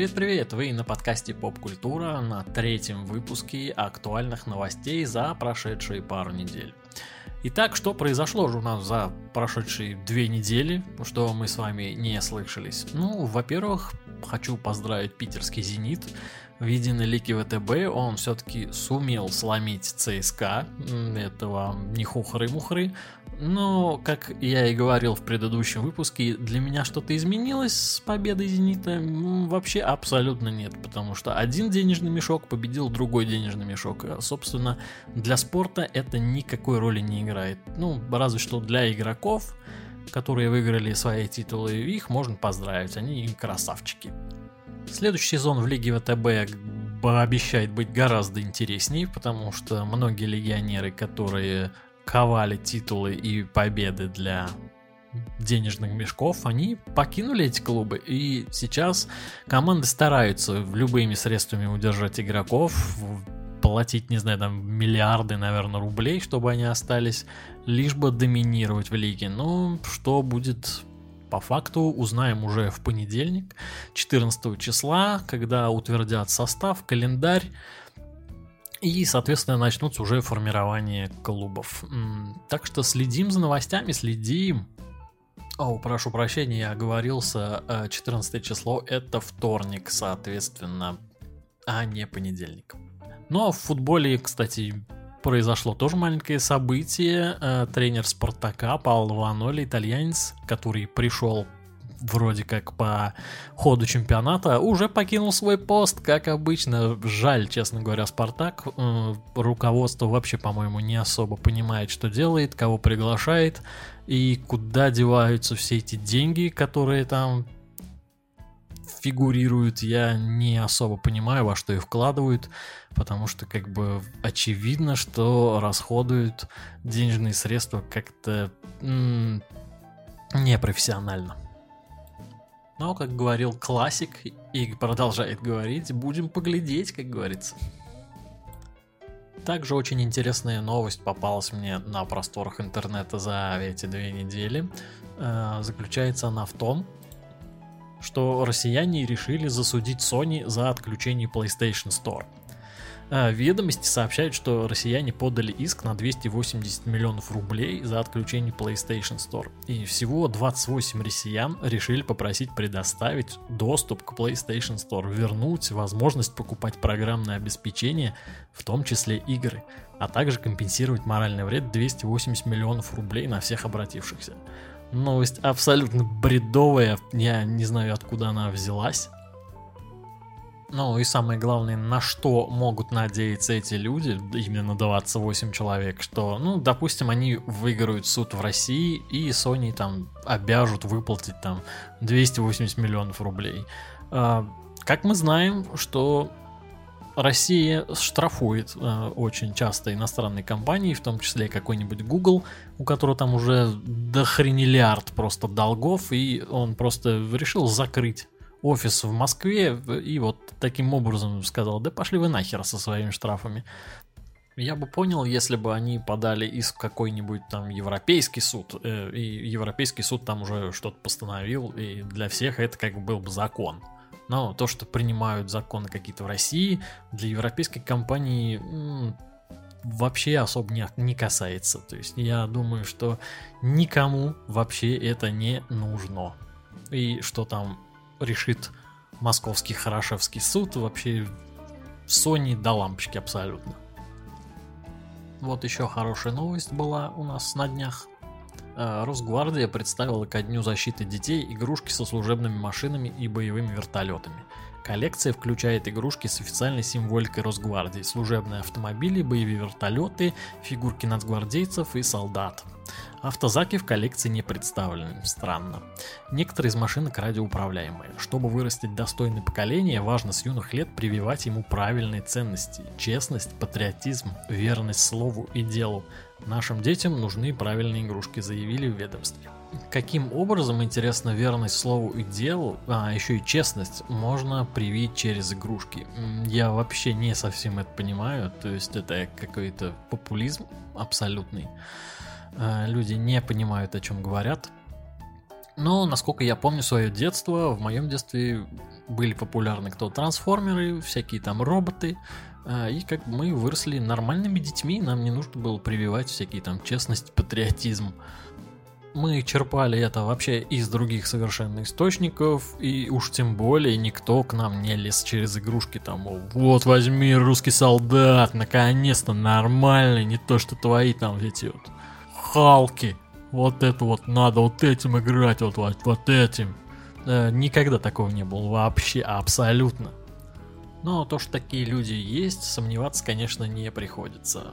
Привет-привет! Вы на подкасте Поп-Культура на третьем выпуске актуальных новостей за прошедшие пару недель. Итак, что произошло же у нас за прошедшие две недели, что мы с вами не слышались? Ну, во-первых, хочу поздравить питерский «Зенит». В виде лике ВТБ он все-таки сумел сломить ЦСКА. Это вам не хухры-мухры. Но, как я и говорил в предыдущем выпуске, для меня что-то изменилось с победой «Зенита»? Вообще абсолютно нет, потому что один денежный мешок победил другой денежный мешок. А, собственно, для спорта это никакой роли не играет. Ну, разве что для игроков, которые выиграли свои титулы, их можно поздравить, они красавчики. Следующий сезон в Лиге ВТБ обещает быть гораздо интереснее, потому что многие легионеры, которые ковали титулы и победы для денежных мешков, они покинули эти клубы. И сейчас команды стараются любыми средствами удержать игроков, платить, не знаю, там миллиарды, наверное, рублей, чтобы они остались, лишь бы доминировать в лиге. Но что будет по факту, узнаем уже в понедельник, 14 числа, когда утвердят состав, календарь. И, соответственно, начнутся уже формирование клубов. Так что следим за новостями, следим. О, прошу прощения, я оговорился. 14 э, число это вторник, соответственно, а не понедельник. Но ну, а в футболе, кстати, произошло тоже маленькое событие. Э, тренер Спартака Пауло Ваноли, итальянец, который пришел вроде как по ходу чемпионата, уже покинул свой пост, как обычно. Жаль, честно говоря, Спартак. Э, руководство вообще, по-моему, не особо понимает, что делает, кого приглашает и куда деваются все эти деньги, которые там фигурируют, я не особо понимаю, во что их вкладывают, потому что как бы очевидно, что расходуют денежные средства как-то непрофессионально. Но, как говорил классик и продолжает говорить, будем поглядеть, как говорится. Также очень интересная новость попалась мне на просторах интернета за эти две недели. Э, заключается она в том, что россияне решили засудить Sony за отключение PlayStation Store. А, ведомости сообщают, что россияне подали иск на 280 миллионов рублей за отключение PlayStation Store. И всего 28 россиян решили попросить предоставить доступ к PlayStation Store, вернуть возможность покупать программное обеспечение, в том числе игры, а также компенсировать моральный вред 280 миллионов рублей на всех обратившихся. Новость абсолютно бредовая, я не знаю откуда она взялась. Ну и самое главное, на что могут надеяться эти люди, именно 28 человек, что, ну, допустим, они выиграют суд в России и Sony там обяжут выплатить там 280 миллионов рублей. А, как мы знаем, что Россия штрафует э, очень часто иностранные компании, в том числе какой-нибудь Google, у которого там уже дохренелиард просто долгов, и он просто решил закрыть офис в Москве и вот таким образом сказал, да пошли вы нахер со своими штрафами. Я бы понял, если бы они подали в какой-нибудь там европейский суд, э, и европейский суд там уже что-то постановил, и для всех это как бы был бы закон. Но то, что принимают законы какие-то в России, для европейской компании м- вообще особо не, не касается. То есть я думаю, что никому вообще это не нужно. И что там решит московский Хорошевский суд, вообще Sony до лампочки абсолютно. Вот еще хорошая новость была у нас на днях. Э, Росгвардия представила ко Дню защиты детей игрушки со служебными машинами и боевыми вертолетами. Коллекция включает игрушки с официальной символикой Росгвардии, служебные автомобили, боевые вертолеты, фигурки нацгвардейцев и солдат. Автозаки в коллекции не представлены, странно. Некоторые из машинок радиоуправляемые. Чтобы вырастить достойное поколение, важно с юных лет прививать ему правильные ценности. Честность, патриотизм, верность слову и делу. Нашим детям нужны правильные игрушки, заявили в ведомстве. Каким образом, интересно, верность слову и делу, а еще и честность, можно привить через игрушки? Я вообще не совсем это понимаю, то есть это какой-то популизм абсолютный. А, люди не понимают, о чем говорят. Но, насколько я помню свое детство, в моем детстве были популярны кто трансформеры, всякие там роботы, а, и как мы выросли нормальными детьми, нам не нужно было прививать всякие там честность, патриотизм. Мы черпали это вообще из других совершенно источников, и уж тем более никто к нам не лез через игрушки там, вот возьми русский солдат, наконец-то нормальный, не то что твои там эти вот Халки. Вот это вот надо вот этим играть, вот, вот, вот этим. Э, никогда такого не было вообще, абсолютно. Но то, что такие люди есть, сомневаться, конечно, не приходится.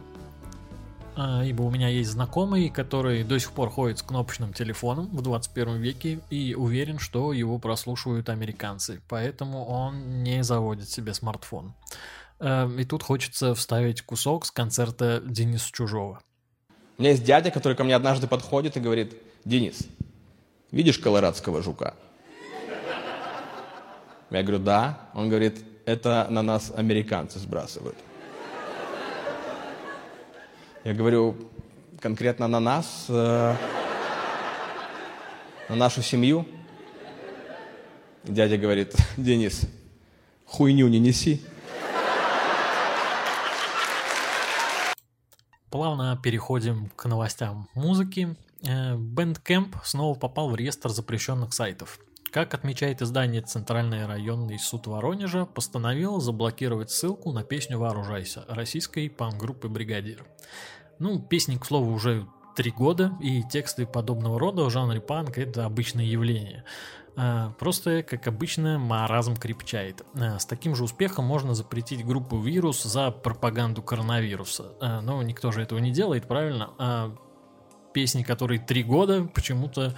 А, ибо у меня есть знакомый, который до сих пор ходит с кнопочным телефоном в 21 веке и уверен, что его прослушивают американцы, поэтому он не заводит себе смартфон. Э, и тут хочется вставить кусок с концерта Дениса Чужого. У меня есть дядя, который ко мне однажды подходит и говорит, Денис, видишь колорадского жука? Я говорю, да. Он говорит, это на нас американцы сбрасывают. Я говорю, конкретно на нас, э, на нашу семью. Дядя говорит, Денис, хуйню не неси. Плавно переходим к новостям музыки. Э, Bandcamp снова попал в реестр запрещенных сайтов. Как отмечает издание Центральный районный суд Воронежа, постановил заблокировать ссылку на песню «Вооружайся» российской панк-группы «Бригадир». Ну, песни, к слову, уже три года, и тексты подобного рода в жанре панк – это обычное явление – просто, как обычно, маразм крепчает. Э, с таким же успехом можно запретить группу «Вирус» за пропаганду коронавируса. Э, но никто же этого не делает, правильно? А песни, которые три года, почему-то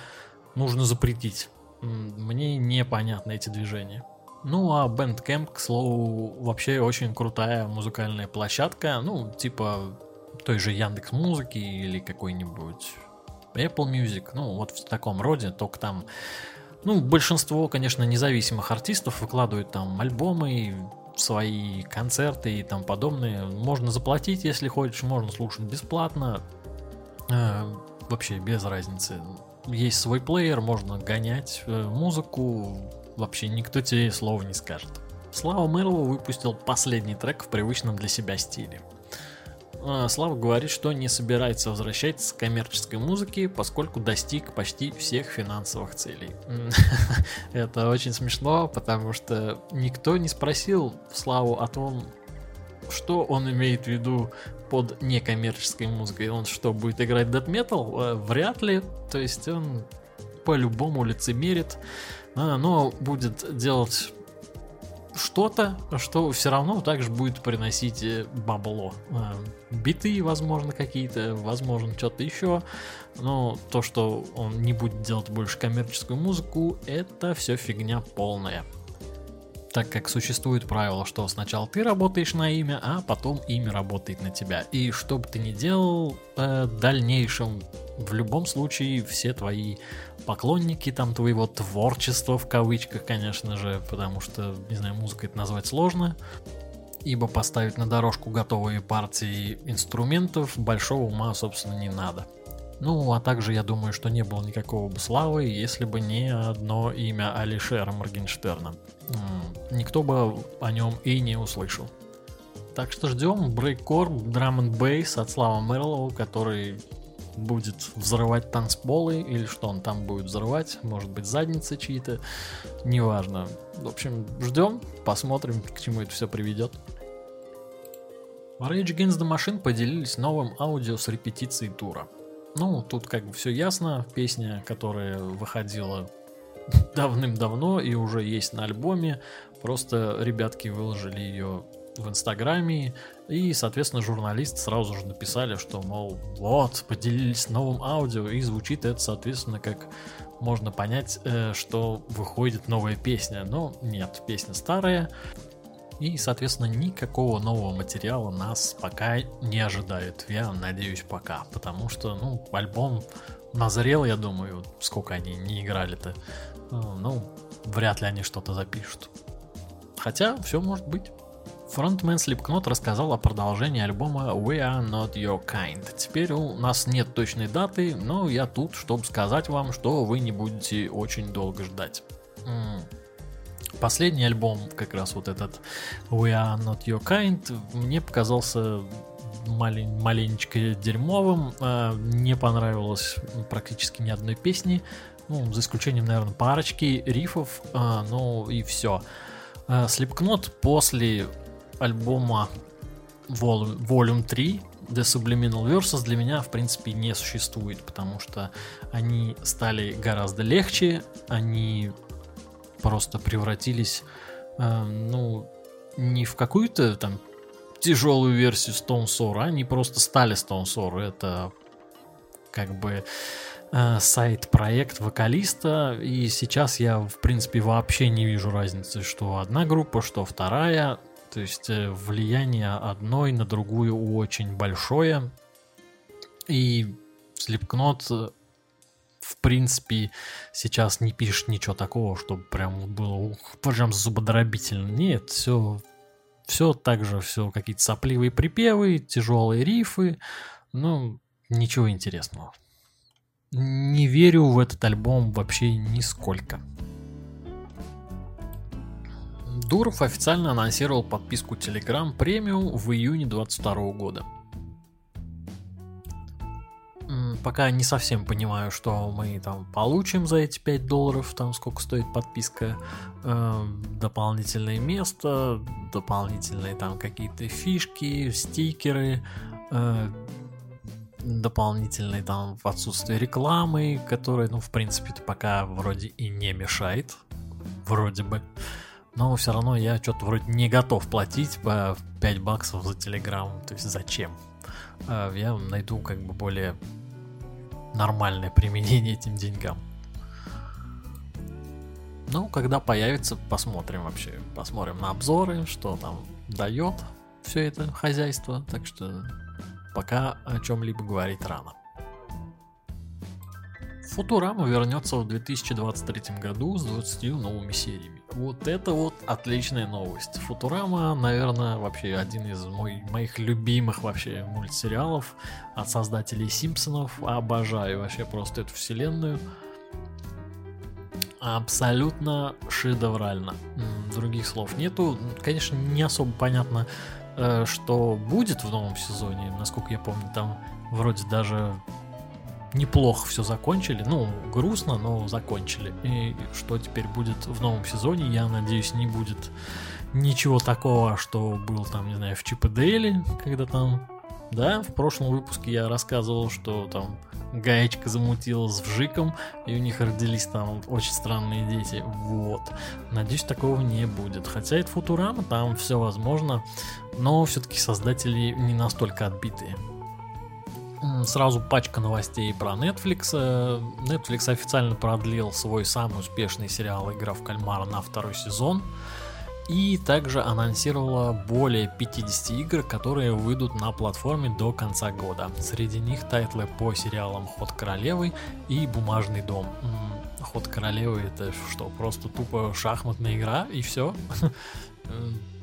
нужно запретить. Мне непонятны эти движения. Ну а Bandcamp, к слову, вообще очень крутая музыкальная площадка. Ну, типа той же Яндекс Музыки или какой-нибудь Apple Music. Ну, вот в таком роде, только там ну, большинство, конечно, независимых артистов выкладывают там альбомы, свои концерты и там подобное. Можно заплатить, если хочешь, можно слушать бесплатно. Э, вообще без разницы. Есть свой плеер, можно гонять э, музыку. Вообще никто тебе слова не скажет. Слава Мэрлоу выпустил последний трек в привычном для себя стиле. А, Слава говорит, что не собирается возвращаться к коммерческой музыке, поскольку достиг почти всех финансовых целей. Это очень смешно, потому что никто не спросил Славу о том, что он имеет в виду под некоммерческой музыкой. Он что, будет играть metal? Э, вряд ли. То есть он по-любому лицемерит, а, но будет делать что-то, что все равно также будет приносить э, бабло. Э, биты, возможно, какие-то, возможно, что-то еще. Но то, что он не будет делать больше коммерческую музыку, это все фигня полная так как существует правило, что сначала ты работаешь на имя, а потом имя работает на тебя. И что бы ты ни делал э, в дальнейшем, в любом случае все твои поклонники там твоего творчества в кавычках, конечно же, потому что, не знаю, музыка это назвать сложно, ибо поставить на дорожку готовые партии инструментов большого ума, собственно, не надо. Ну, а также я думаю, что не было никакого бы славы, если бы не одно имя Алишера Моргенштерна. Никто бы о нем и не услышал. Так что ждем брейккор, драм н бейс от Слава Мерлоу, который будет взрывать танцполы или что он там будет взрывать, может быть задницы чьи-то, неважно. В общем, ждем, посмотрим, к чему это все приведет. Rage Against the Machine поделились новым аудио с репетицией тура. Ну, тут как бы все ясно. Песня, которая выходила давным-давно и уже есть на альбоме. Просто ребятки выложили ее в Инстаграме, и, соответственно, журналисты сразу же написали, что, мол, вот, поделились новым аудио, и звучит это, соответственно, как можно понять, э, что выходит новая песня. Но нет, песня старая, и, соответственно, никакого нового материала нас пока не ожидает. Я надеюсь, пока. Потому что, ну, альбом назрел, я думаю, сколько они не играли-то. Ну, ну, вряд ли они что-то запишут. Хотя, все может быть. Фронтмен Slipknot рассказал о продолжении альбома We Are Not Your Kind. Теперь у нас нет точной даты, но я тут, чтобы сказать вам, что вы не будете очень долго ждать. Последний альбом, как раз вот этот We Are Not Your Kind, мне показался малень, маленечко дерьмовым. А, не понравилось практически ни одной песни. Ну, за исключением, наверное, парочки рифов, а, ну и все. Slipknot после альбома Volume 3 The Subliminal Verses для меня, в принципе, не существует, потому что они стали гораздо легче, они просто превратились, э, ну, не в какую-то там тяжелую версию Stone Sour, они просто стали Stone Sour. Это как бы э, сайт-проект вокалиста, и сейчас я, в принципе, вообще не вижу разницы, что одна группа, что вторая. То есть э, влияние одной на другую очень большое. И Slipknot э, в принципе сейчас не пишет ничего такого, чтобы прям было ух, прям зубодробительно. Нет, все все так же, все какие-то сопливые припевы, тяжелые рифы, ну, ничего интересного. Не верю в этот альбом вообще нисколько. Дуров официально анонсировал подписку Telegram Premium в июне 2022 года. Пока не совсем понимаю, что мы там получим за эти 5 долларов, там сколько стоит подписка, э, дополнительное место, дополнительные там какие-то фишки, стикеры, э, дополнительные там в отсутствие рекламы, которая, ну, в принципе, пока вроде и не мешает, вроде бы. Но все равно я что-то вроде не готов платить по 5 баксов за Telegram. То есть зачем? А, я найду как бы более нормальное применение этим деньгам. Ну, когда появится, посмотрим вообще. Посмотрим на обзоры, что там дает все это хозяйство. Так что пока о чем-либо говорить рано. Футурама вернется в 2023 году с 20 новыми сериями. Вот это вот отличная новость. Футурама, наверное, вообще один из мой, моих любимых вообще мультсериалов от создателей Симпсонов. Обожаю вообще просто эту вселенную. Абсолютно шедеврально. Других слов нету. Конечно, не особо понятно, э, что будет в новом сезоне. Насколько я помню, там вроде даже неплохо все закончили. Ну, грустно, но закончили. И что теперь будет в новом сезоне, я надеюсь, не будет ничего такого, что был там, не знаю, в Чип и Дейли, когда там, да, в прошлом выпуске я рассказывал, что там гаечка замутилась с вжиком, и у них родились там очень странные дети. Вот. Надеюсь, такого не будет. Хотя это Футурама, там все возможно, но все-таки создатели не настолько отбитые. Сразу пачка новостей про Netflix. Э, Netflix официально продлил свой самый успешный сериал «Игра в кальмара» на второй сезон. И также анонсировала более 50 игр, которые выйдут на платформе до конца года. Среди них тайтлы по сериалам «Ход королевы» и «Бумажный дом». «Ход королевы» это что, просто тупо шахматная игра и все?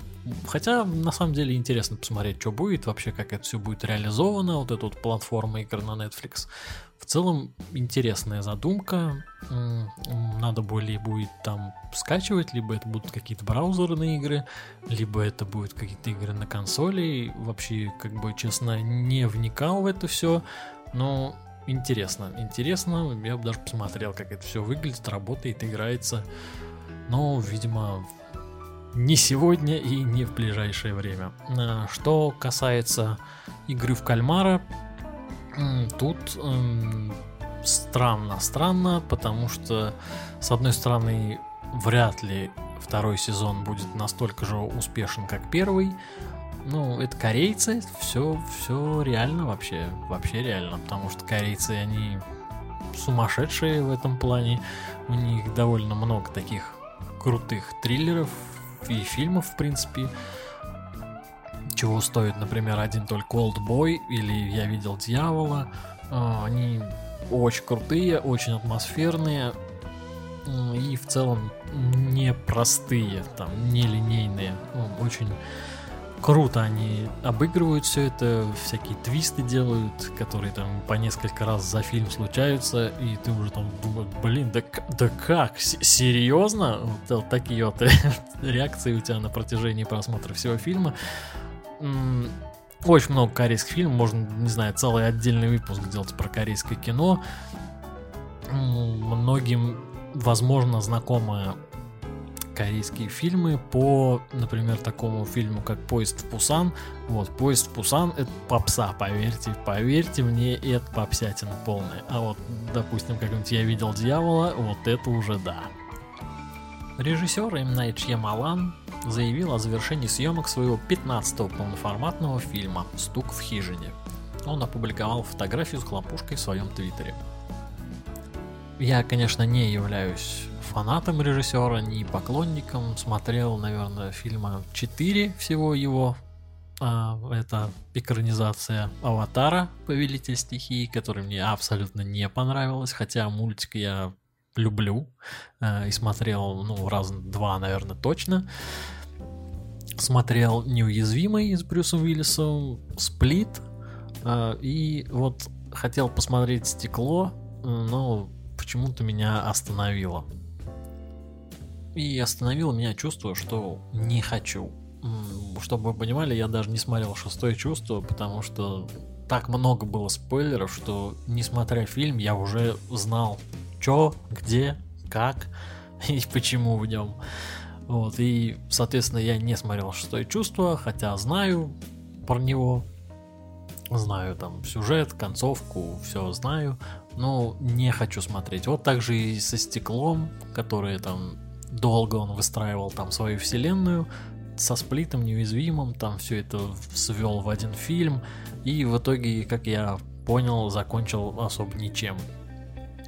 Хотя, на самом деле, интересно посмотреть, что будет, вообще, как это все будет реализовано, вот эта вот платформа игр на Netflix. В целом, интересная задумка. Надо более будет там скачивать, либо это будут какие-то браузерные игры, либо это будут какие-то игры на консоли. Вообще, как бы, честно, не вникал в это все, но интересно, интересно. Я бы даже посмотрел, как это все выглядит, работает, играется. Но, видимо, не сегодня и не в ближайшее время. А, что касается игры в кальмара, тут странно, странно, потому что, с одной стороны, вряд ли второй сезон будет настолько же успешен, как первый. Ну, это корейцы, все, все реально вообще, вообще реально, потому что корейцы, они сумасшедшие в этом плане. У них довольно много таких крутых триллеров, и фильмов, в принципе. Чего стоит, например, один только Old Boy или Я видел дьявола. А, они очень крутые, очень атмосферные и в целом непростые, там, нелинейные. Очень круто они обыгрывают все это, всякие твисты делают, которые там по несколько раз за фильм случаются, и ты уже там блин, да, да как, серьезно? Вот такие вот реакции у тебя на протяжении просмотра всего фильма. Очень много корейских фильмов, можно, не знаю, целый отдельный выпуск делать про корейское кино. Многим, возможно, знакомая корейские фильмы по, например, такому фильму, как «Поезд в Пусан». Вот, «Поезд в Пусан» — это попса, поверьте, поверьте мне, это попсятина полная. А вот, допустим, как-нибудь «Я видел дьявола», вот это уже да. Режиссер М. Найт Шьямалан заявил о завершении съемок своего 15-го полноформатного фильма «Стук в хижине». Он опубликовал фотографию с хлопушкой в своем твиттере. Я, конечно, не являюсь фанатом режиссера, ни поклонником. Смотрел, наверное, фильма 4 всего его. А, это экранизация Аватара, Повелитель стихии, который мне абсолютно не понравилась, хотя мультик я люблю э, и смотрел, ну, раз два, наверное, точно. Смотрел «Неуязвимый» с Брюсом Уиллисом, «Сплит», э, и вот хотел посмотреть «Стекло», но почему-то меня остановило. И остановило меня чувство, что не хочу. Чтобы вы понимали, я даже не смотрел шестое чувство, потому что так много было спойлеров, что несмотря фильм, я уже знал, что, где, как и почему в нем. Вот, и, соответственно, я не смотрел шестое чувство, хотя знаю про него, знаю там сюжет, концовку, все знаю, но не хочу смотреть. Вот так же и со стеклом, которое там долго он выстраивал там свою вселенную, со сплитом неуязвимым, там все это свел в один фильм, и в итоге, как я понял, закончил особо ничем.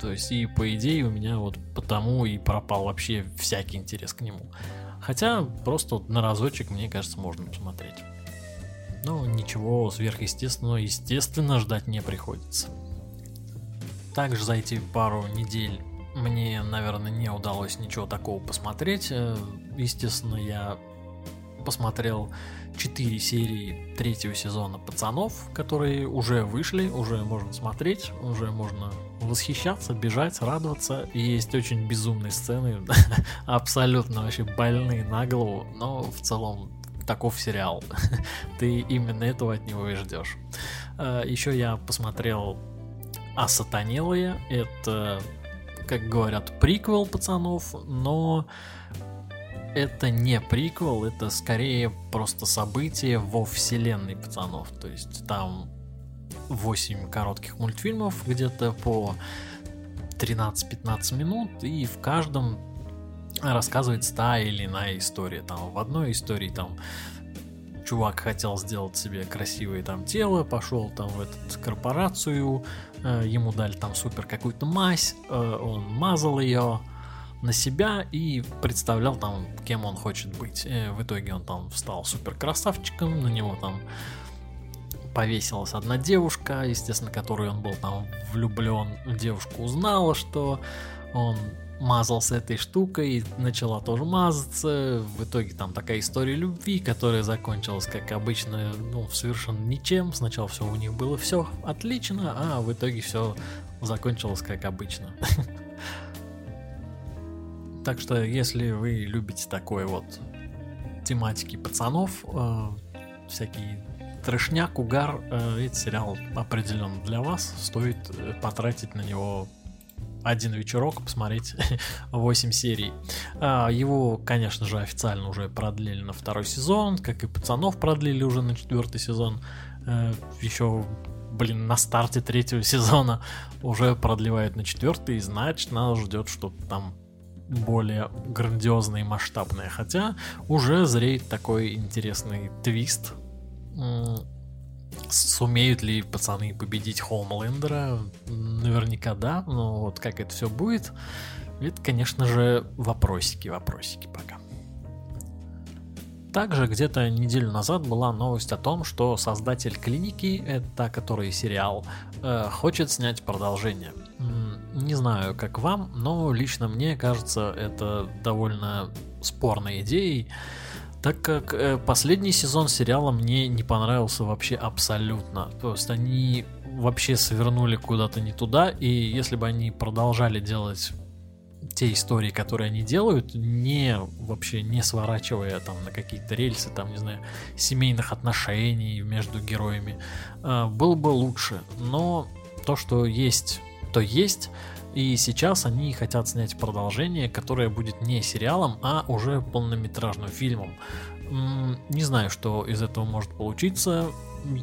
То есть, и по идее у меня вот потому и пропал вообще всякий интерес к нему. Хотя просто на разочек, мне кажется, можно посмотреть. Но ничего сверхъестественного, естественно, ждать не приходится. Также за эти пару недель мне, наверное, не удалось ничего такого посмотреть. Э, естественно, я посмотрел 4 серии третьего сезона «Пацанов», которые уже вышли, уже можно смотреть, уже можно восхищаться, бежать, радоваться. Есть очень безумные сцены, абсолютно вообще больные на голову, но в целом таков сериал. Ты именно этого от него и ждешь. Э, Еще я посмотрел «Осатанелые». Это как говорят, приквел пацанов, но это не приквел, это скорее просто событие во вселенной пацанов. То есть там 8 коротких мультфильмов где-то по 13-15 минут, и в каждом рассказывается та или иная история. Там в одной истории там чувак хотел сделать себе красивое там тело, пошел там в эту корпорацию, э, ему дали там супер какую-то мазь, э, он мазал ее на себя и представлял там, кем он хочет быть. И в итоге он там стал супер красавчиком, на него там повесилась одна девушка, естественно, которой он был там влюблен. Девушка узнала, что он мазался этой штукой, начала тоже мазаться. В итоге там такая история любви, которая закончилась, как обычно, ну, совершенно ничем. Сначала все у них было все отлично, а в итоге все закончилось как обычно. Так что, если вы любите такой вот тематики пацанов, э, всякий трешняк, угар, э, этот сериал определенно для вас. Стоит э, потратить на него один вечерок посмотреть 8 серий. А, его, конечно же, официально уже продлили на второй сезон, как и пацанов продлили уже на четвертый сезон. Э, Еще, блин, на старте третьего сезона уже продлевают на четвертый, и значит нас ждет что-то там более грандиозное и масштабное. Хотя уже зреет такой интересный твист Сумеют ли пацаны победить Хоумлендера? Наверняка да, но вот как это все будет, это, конечно же, вопросики, вопросики пока. Также где-то неделю назад была новость о том, что создатель клиники, это который сериал, э, хочет снять продолжение. Не знаю, как вам, но лично мне кажется это довольно спорной идеей. Так как э, последний сезон сериала мне не понравился вообще абсолютно. То есть они вообще свернули куда-то не туда, и если бы они продолжали делать те истории, которые они делают, не вообще не сворачивая там на какие-то рельсы, там, не знаю, семейных отношений между героями, э, было бы лучше. Но то, что есть, то есть. И сейчас они хотят снять продолжение, которое будет не сериалом, а уже полнометражным фильмом. Не знаю, что из этого может получиться.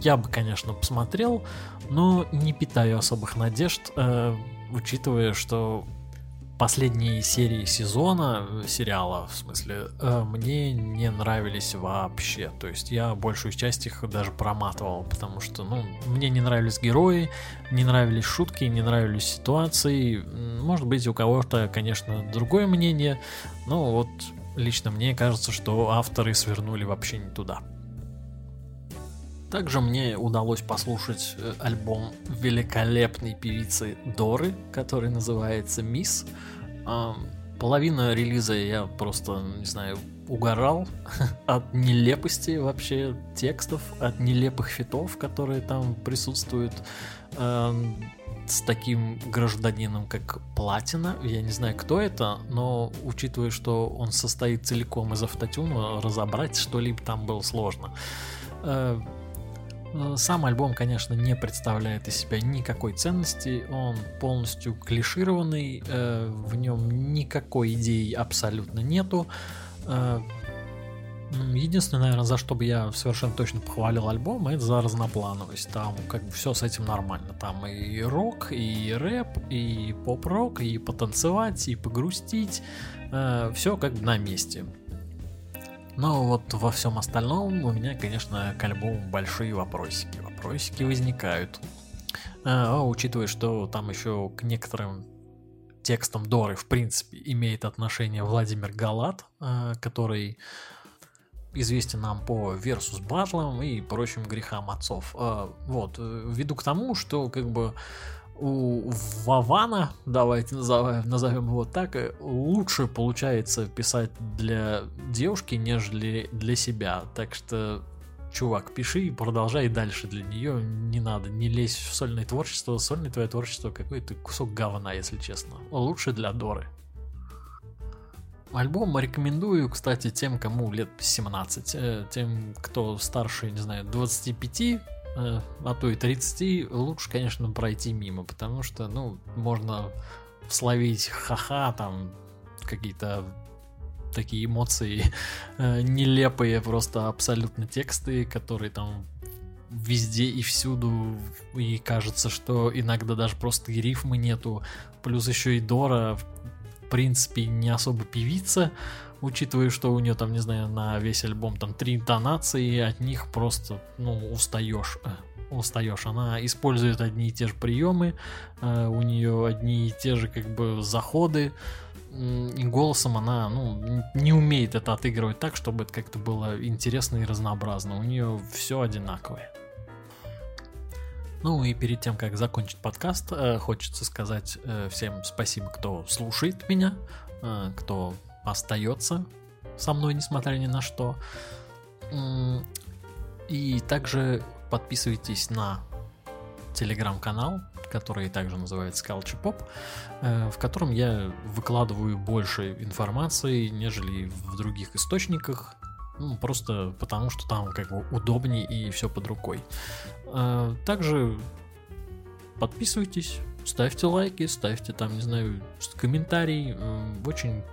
Я бы, конечно, посмотрел, но не питаю особых надежд, э, учитывая, что последние серии сезона э, сериала, в смысле, э, мне не нравились вообще. То есть я большую часть их даже проматывал, потому что, ну, мне не нравились герои, не нравились шутки, не нравились ситуации. Может быть, у кого-то, конечно, другое мнение, но вот лично мне кажется, что авторы свернули вообще не туда. Также мне удалось послушать э, альбом великолепной певицы Доры, который называется «Мисс». Половина релиза я просто, не знаю, угорал от нелепости вообще текстов, от нелепых фитов, которые там присутствуют с таким гражданином, как Платина. Я не знаю, кто это, но учитывая, что он состоит целиком из автотюна, разобрать что-либо там было сложно. Э, сам альбом, конечно, не представляет из себя никакой ценности, он полностью клишированный, э, в нем никакой идеи абсолютно нету. Э, единственное, наверное, за что бы я совершенно точно похвалил альбом, это за разноплановость. Там как бы все с этим нормально. Там и рок, и рэп, и поп-рок, и потанцевать, и погрустить. Все как бы на месте. Но вот во всем остальном у меня, конечно, к альбому большие вопросики. Вопросики возникают. А, а учитывая, что там еще к некоторым текстам Доры, в принципе, имеет отношение Владимир Галат, а, который известен нам по Версус Батлам и прочим грехам отцов. А, вот, э, веду к тому, что как бы у Вавана, давайте назовем, назовем его так, э, лучше получается писать для девушки, нежели для себя. Так что, чувак, пиши и продолжай дальше для нее. Не надо, не лезь в сольное творчество. Сольное твое творчество какой-то кусок говна, если честно. Лучше для Доры. Альбом рекомендую, кстати, тем, кому лет 17, э, тем, кто старше, не знаю, 25, Э, а то и 30, лучше, конечно, пройти мимо, потому что, ну, можно словить ха-ха, там, какие-то такие эмоции э, нелепые, просто абсолютно тексты, которые там везде и всюду, и кажется, что иногда даже просто и рифмы нету, плюс еще и Дора, в принципе, не особо певица, учитывая, что у нее там, не знаю, на весь альбом там три интонации, от них просто, ну, устаешь э, устаешь. Она использует одни и те же приемы, э, у нее одни и те же как бы заходы, и голосом она ну, не умеет это отыгрывать так, чтобы это как-то было интересно и разнообразно. У нее все одинаковое. Ну и перед тем, как закончить подкаст, э, хочется сказать всем спасибо, кто слушает меня, кто остается со мной, несмотря ни на что. И также подписывайтесь на телеграм-канал, который также называется Culture Pop, э, в котором я выкладываю больше информации, нежели в других источниках. Ну, просто потому, что там как бы удобнее и все под рукой. Э, также подписывайтесь, ставьте лайки, ставьте там, не знаю, комментарий. Очень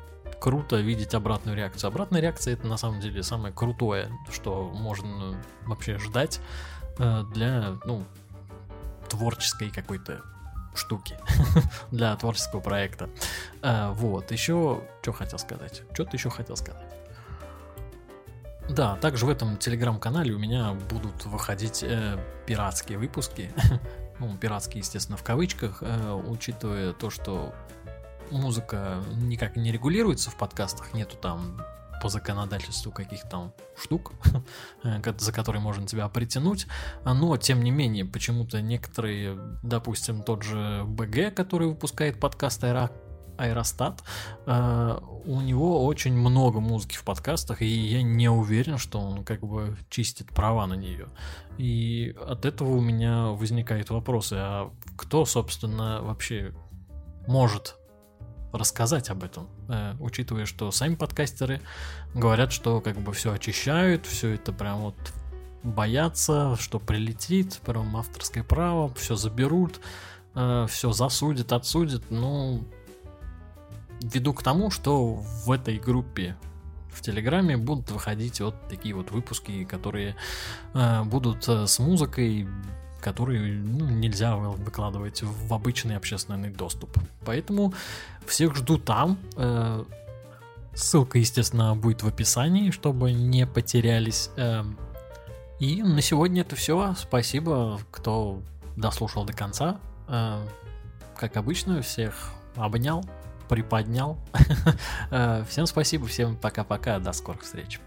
круто видеть обратную реакцию. Обратная реакция это на самом деле самое крутое, что можно вообще ждать э, для, ну, творческой какой-то штуки для творческого проекта. Э, вот, еще, что хотел сказать? Что-то еще хотел сказать. Да, также в этом телеграм-канале у меня будут выходить э, пиратские выпуски. ну, пиратские, естественно, в кавычках, учитывая то, что музыка никак не регулируется в подкастах, нету там по законодательству каких-то там штук, за которые можно тебя притянуть. Но, тем не менее, почему-то некоторые, допустим, тот же БГ, который выпускает подкаст Айрак, Аэростат. Э, у него очень много музыки в подкастах, и я не уверен, что он как бы чистит права на нее. И от этого у меня возникают вопросы, а кто, собственно, вообще может рассказать об этом, э, учитывая, что сами подкастеры говорят, что как бы все очищают, все это прям вот боятся, что прилетит, прям авторское право, все заберут, э, все засудят, отсудят. Ну, веду к тому, что в этой группе в Телеграме будут выходить вот такие вот выпуски, которые э, будут э, с музыкой, которые ну, нельзя выкладывать в обычный общественный доступ. Поэтому всех жду там. Э, ссылка, естественно, будет в описании, чтобы не потерялись. Э, и на сегодня это все. Спасибо, кто дослушал до конца. Э, как обычно, всех обнял, приподнял. Всем спасибо, всем пока-пока, до скорых встреч.